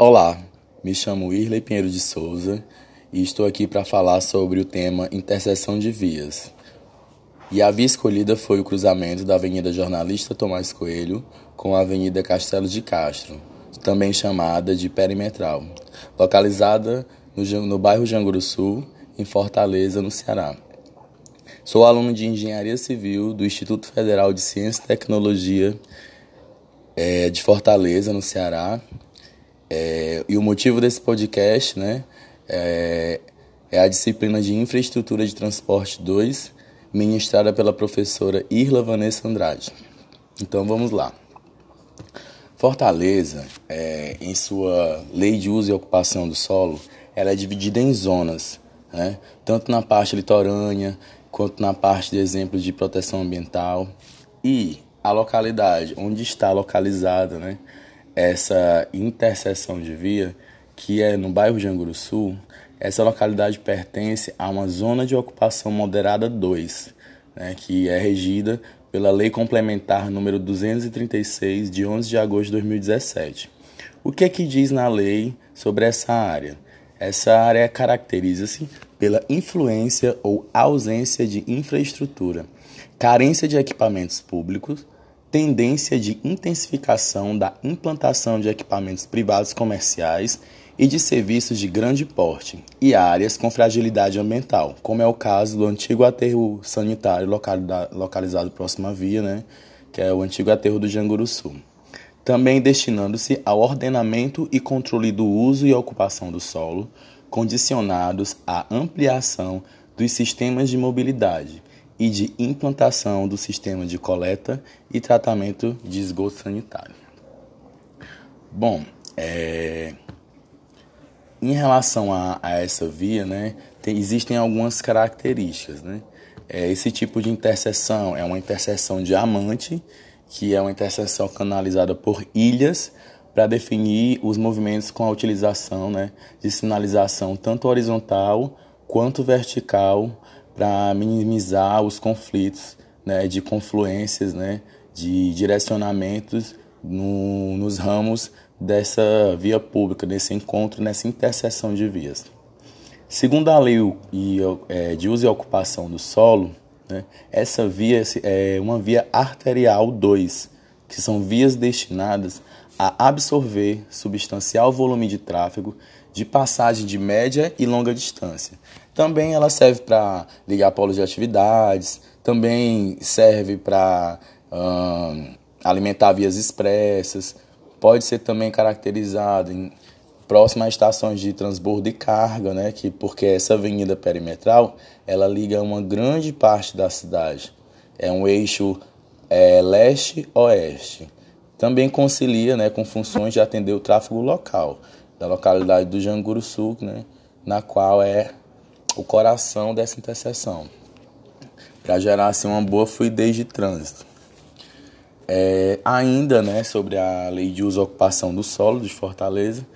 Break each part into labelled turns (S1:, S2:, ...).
S1: Olá, me chamo Irley Pinheiro de Souza e estou aqui para falar sobre o tema interseção de vias. E a via escolhida foi o cruzamento da Avenida Jornalista Tomás Coelho com a Avenida Castelo de Castro, também chamada de Perimetral, localizada no, no bairro Janguru Sul, em Fortaleza, no Ceará. Sou aluno de Engenharia Civil do Instituto Federal de Ciência e Tecnologia é, de Fortaleza, no Ceará. É, e o motivo desse podcast né, é, é, a disciplina de Infraestrutura de Transporte 2, ministrada pela professora Irla Vanessa Andrade. Então vamos lá. Fortaleza, é, em sua lei de uso e ocupação do solo, ela é dividida em zonas, né? tanto na parte litorânea quanto na parte de exemplos de proteção ambiental. E a localidade onde está localizada né, essa interseção de via, que é no bairro de Anguru Sul, essa localidade pertence a uma zona de ocupação moderada 2, né, que é regida pela Lei Complementar número 236 de 11 de agosto de 2017. O que é que diz na lei sobre essa área? Essa área caracteriza-se pela influência ou ausência de infraestrutura, carência de equipamentos públicos, tendência de intensificação da implantação de equipamentos privados comerciais e de serviços de grande porte e áreas com fragilidade ambiental, como é o caso do antigo aterro sanitário localizado próximo à via, né, que é o antigo aterro do Janguruçu. Também destinando-se ao ordenamento e controle do uso e ocupação do solo, condicionados à ampliação dos sistemas de mobilidade e de implantação do sistema de coleta e tratamento de esgoto sanitário. Bom, é, em relação a, a essa via, né, tem, existem algumas características. Né? É, esse tipo de interseção é uma interseção diamante, que é uma interseção canalizada por ilhas para definir os movimentos com a utilização né, de sinalização tanto horizontal quanto vertical para minimizar os conflitos né, de confluências, né, de direcionamentos no, nos ramos dessa via pública, desse encontro, nessa interseção de vias. Segundo a lei é, de uso e ocupação do solo, né, essa via é uma via arterial 2, que são vias destinadas a absorver substancial volume de tráfego de passagem de média e longa distância. Também ela serve para ligar polos de atividades, também serve para hum, alimentar vias expressas, pode ser também caracterizado em próxima a estações de transbordo e carga, né, que porque essa avenida perimetral ela liga uma grande parte da cidade. É um eixo é, leste-oeste. Também concilia né, com funções de atender o tráfego local da localidade do Janguru Sul, né, na qual é o coração dessa interseção, para gerar assim, uma boa fluidez de trânsito. É, ainda né, sobre a lei de uso e ocupação do solo de Fortaleza,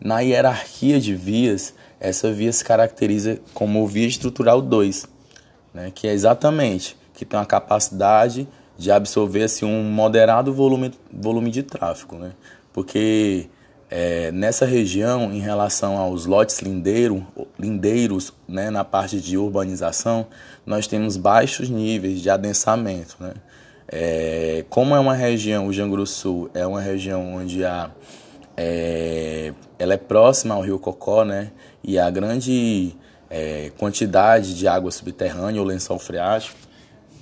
S1: na hierarquia de vias, essa via se caracteriza como via estrutural 2, né, que é exatamente que tem uma capacidade de absorver assim, um moderado volume, volume de tráfego. Né, porque é, nessa região, em relação aos lotes lindeiro, lindeiros, né, na parte de urbanização, nós temos baixos níveis de adensamento. Né? É, como é uma região, o Janguru Sul é uma região onde a, é, ela é próxima ao rio Cocó, né? E a grande é, quantidade de água subterrânea ou lençol freático,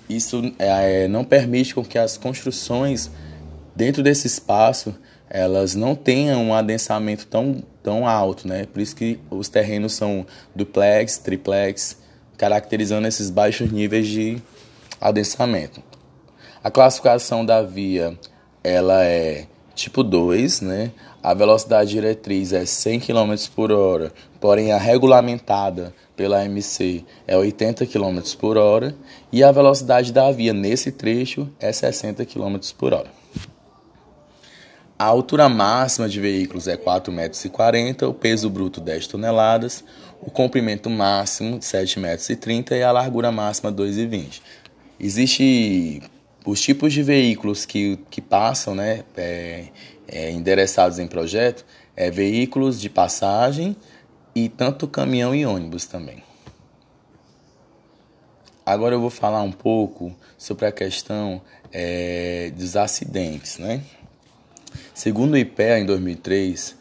S1: isso é, não permite com que as construções dentro desse espaço elas não tenham um adensamento tão, tão alto, né? Por isso que os terrenos são duplex, triplex, caracterizando esses baixos níveis de adensamento. A classificação da via ela é tipo 2, né? A velocidade diretriz é 100 km por hora, porém a regulamentada pela MC é 80 km por hora e a velocidade da via nesse trecho é 60 km por hora. A altura máxima de veículos é 4,40 metros, o peso bruto 10 toneladas, o comprimento máximo 7,30 metros e a largura máxima 2,20. Existe os tipos de veículos que, que passam né, é, é, endereçados em projeto é veículos de passagem e tanto caminhão e ônibus também. Agora eu vou falar um pouco sobre a questão é, dos acidentes, né? Segundo o IPEA, em 2003,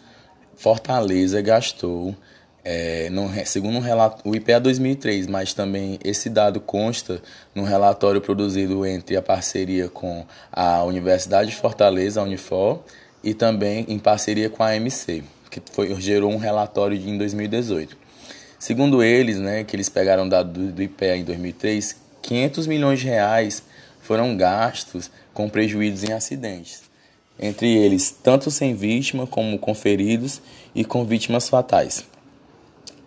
S1: Fortaleza gastou, é, no, segundo um relato, o IPEA 2003, mas também esse dado consta num relatório produzido entre a parceria com a Universidade de Fortaleza, a Unifor, e também em parceria com a AMC, que foi, gerou um relatório em 2018. Segundo eles, né, que eles pegaram dado do, do IPEA em 2003, 500 milhões de reais foram gastos com prejuízos em acidentes, entre eles tanto sem vítima como com feridos e com vítimas fatais.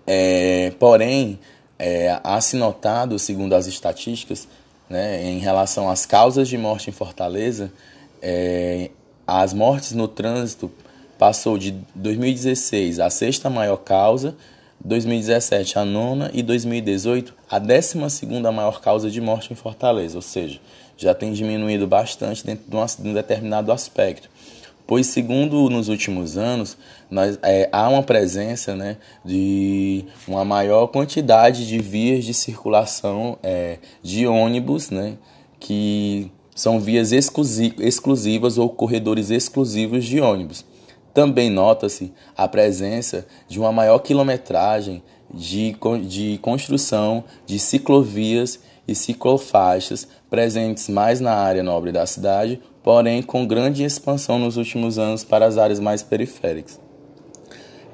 S1: É, porém, é, há se notado, segundo as estatísticas, né, em relação às causas de morte em Fortaleza, é, as mortes no trânsito passou de 2016 a sexta maior causa, 2017 a nona e 2018 a décima segunda maior causa de morte em Fortaleza, ou seja, já tem diminuído bastante dentro de um determinado aspecto. Pois, segundo nos últimos anos, nós, é, há uma presença né, de uma maior quantidade de vias de circulação é, de ônibus, né, que são vias exclusivas ou corredores exclusivos de ônibus. Também nota-se a presença de uma maior quilometragem de, de construção de ciclovias e ciclofaixas presentes mais na área nobre da cidade, porém com grande expansão nos últimos anos para as áreas mais periféricas.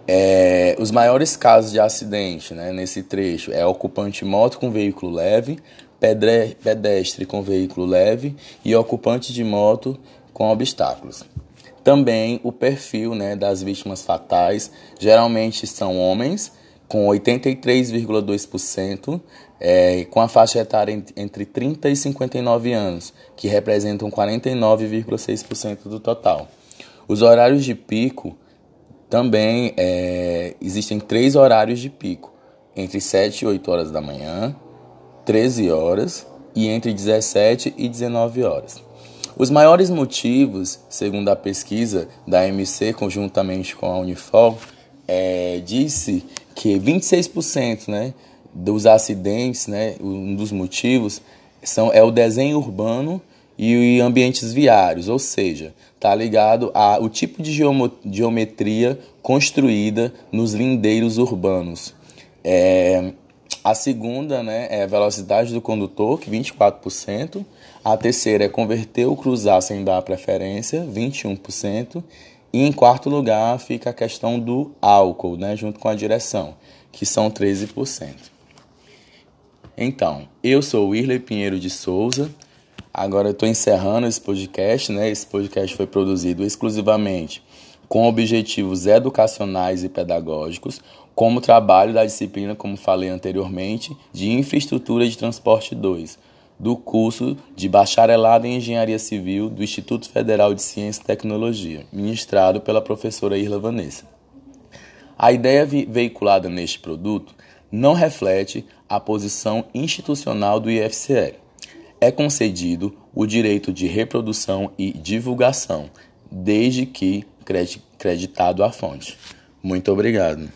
S1: É, os maiores casos de acidente né, nesse trecho é ocupante moto com veículo leve, pedestre com veículo leve e ocupante de moto com obstáculos. Também o perfil né, das vítimas fatais geralmente são homens, com 83,2%, é, com a faixa etária entre 30 e 59 anos, que representam 49,6% do total. Os horários de pico também é, existem três horários de pico, entre 7 e 8 horas da manhã, 13 horas e entre 17 e 19 horas. Os maiores motivos, segundo a pesquisa da MC conjuntamente com a Unifor, é, disse que 26% né, dos acidentes, né, um dos motivos, são, é o desenho urbano e ambientes viários, ou seja, está ligado ao tipo de geometria construída nos lindeiros urbanos. É, a segunda né, é a velocidade do condutor, que 24%. A terceira é converter ou cruzar sem dar preferência, 21%. E em quarto lugar fica a questão do álcool, né, junto com a direção, que são 13%. Então, eu sou o Irley Pinheiro de Souza. Agora eu estou encerrando esse podcast, né? Esse podcast foi produzido exclusivamente com objetivos educacionais e pedagógicos, como trabalho da disciplina, como falei anteriormente, de Infraestrutura de Transporte 2, do curso de Bacharelado em Engenharia Civil do Instituto Federal de Ciência e Tecnologia, ministrado pela professora Irla Vanessa. A ideia veiculada neste produto não reflete a posição institucional do IFCE. É concedido o direito de reprodução e divulgação, desde que creditado à fonte. Muito obrigado.